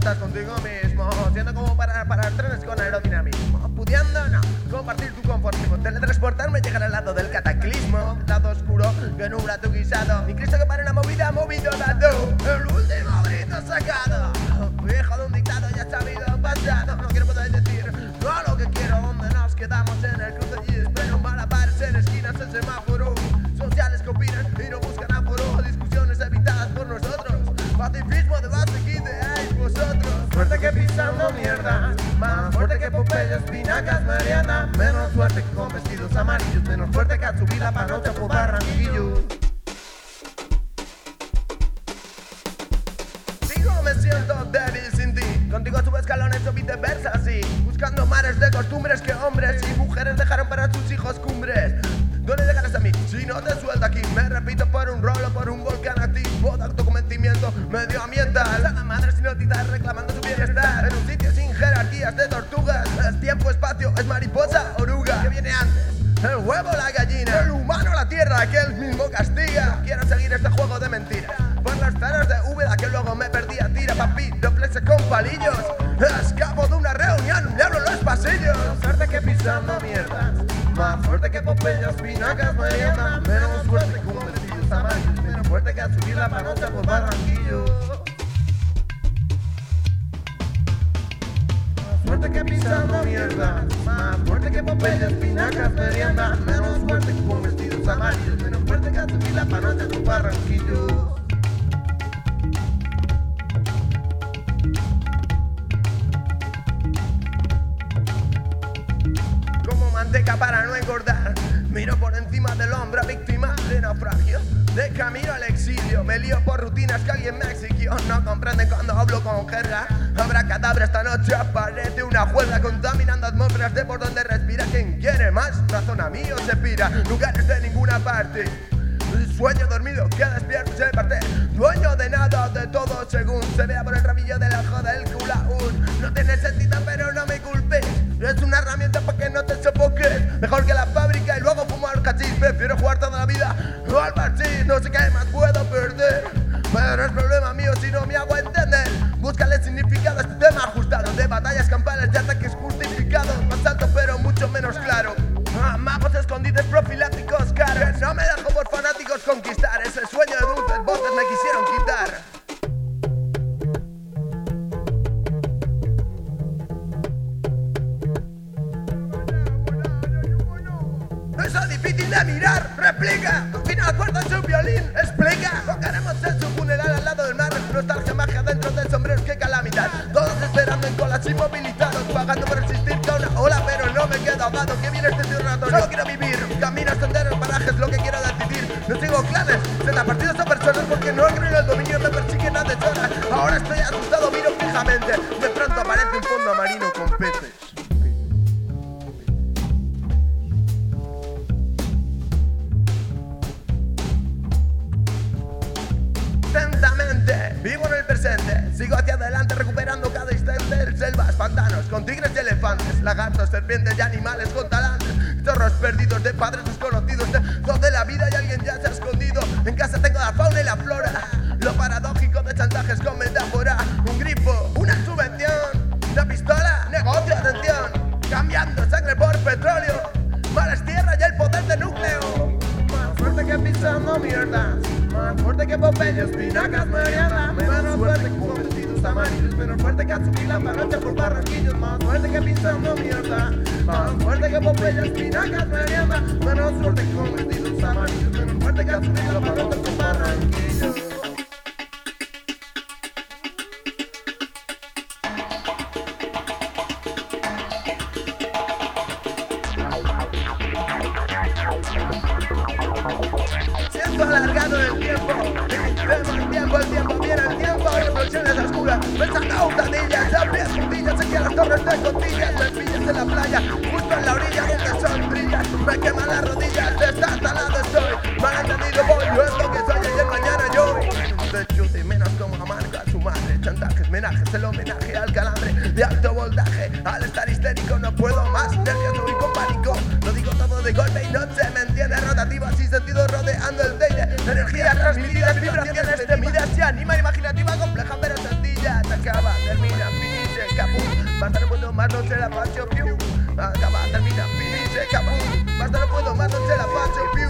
estás contigo mismo, siendo como para parar trenes con aerodinamismo, pudiendo no compartir tu conformismo, teletransportarme, llegar al lado del cataclismo, lado oscuro que nubla tu guisado, ni Cristo que para una movida movido dado, el último grito sacado, hijo de un dictado ya sabido pasado, no quiero poder decir todo lo que quiero, donde nos quedamos espinacas, Mariana, menos fuerte que con vestidos amarillos, menos fuerte que a subir la panocha por Barranquillo. Digo, me siento débil sin ti. Contigo subo escalones o viceversa, así. Buscando mares de costumbres que hombres y mujeres dejaron para sus hijos cumbres. ¿Dónde llegarás a mí? Si no te suelto aquí, me repito por un rolo, por un volcán activo de autoconvencimiento medioambiental. A la madre sin notitas reclamando la gallina. El humano, la tierra, que él mismo castiga. Quiero seguir este juego de mentiras. Por las taras de Úbeda que luego me perdí a tira, papi. Reflexe con palillos. Escapo de una reunión, le abro los pasillos. Suerte que pisando mierdas. Más fuerte que Popeye, espinacas, merienda. Menos fuerte que un vestido amarillos. Menos fuerte que a subir la panocha por Barranquillo. Más fuerte que pisando mierda, que Popeye, espinacas, merienda, menos fuerte con vestidos amarillos, menos fuerte que a subir la panocha por Barranquillo. como manteca para no engordar. Miro por encima del hombro, víctima de naufragio. De camino al exilio, me lío por rutinas que alguien me exigió. No comprenden cuando hablo con jerga. Habrá cadáver esta noche, aparece una juega contaminando atmósferas de por donde respira. Quien quiere más, razón a mí o se pira. Lugares de ninguna parte. Sueño dormido que despierto se parte. Dueño de nada, de todo según Se vea por el rabillo del ojo del culo aún No tiene sentido pero no me culpes. Es una herramienta para que no te sofoques. Mejor que la fábrica y luego fumar cachis. Prefiero jugar toda la vida al parchís No sé qué más puedo perder Pero es problema mío si no me hago entender Búscale significado a este tema ajustado De batallas campales y ataques justificados Más alto pero mucho menos claro. Ah, Magos escondidos profilácticos caros. No me dejo por fanáticos conquistar Ese sueño de dulces voces me quisieron quitar. Eso es difícil de mirar, replica. Confina la cuerda en su violín, explica. Tocaremos en su funeral al lado del mar Nostalgia magia dentro clanes. Seta partidos o personas porque no creo en el dominio Me persiguen a deshoras Ahora estoy asustado, miro fijamente. De pronto aparece un fondo marino con peces. Vivo en el presente. Sigo hacia adelante recuperando cada instante Selvas, pantanos, con tigres y elefantes Lagartos, serpientes y animales con talantes Zorros perdidos de padres desconocidos De de Popeye, espinacas, Mariana Menos fuerte que con vestidos amarillos Menos fuerte que a subir la panocha por barranquillos Más fuerte que pisando mierda Más fuerte que Popeye, espinacas, Mariana Menos fuerte que con vestidos amarillos Menos fuerte que a subir la panocha por barranquillos alargado el tiempo Vemos el tiempo, el tiempo, viene el tiempo Reflexiones oscuras, pensando hurtadillas Abrí escondillas, aquí a las torres de contillas Me pillas en la playa, justo en la orilla donde el sol brilla. Me queman las rodillas, destartalado estoy Malentendido voy, yo es lo que soy y el mañana yo De de menos como amarga su madre. Chantajes, menajes, el homenaje al calambre De alto voltaje, al estar histérico no puedo más Nervioso y con pánico, lo digo todo de golpe y no se me entiende Rotativas y sentido rodeando el teide. Energías más, no se la pacho, piu. Acaba, termina, fin, se acabó. Basta, no puedo más, no se la pacho, piu.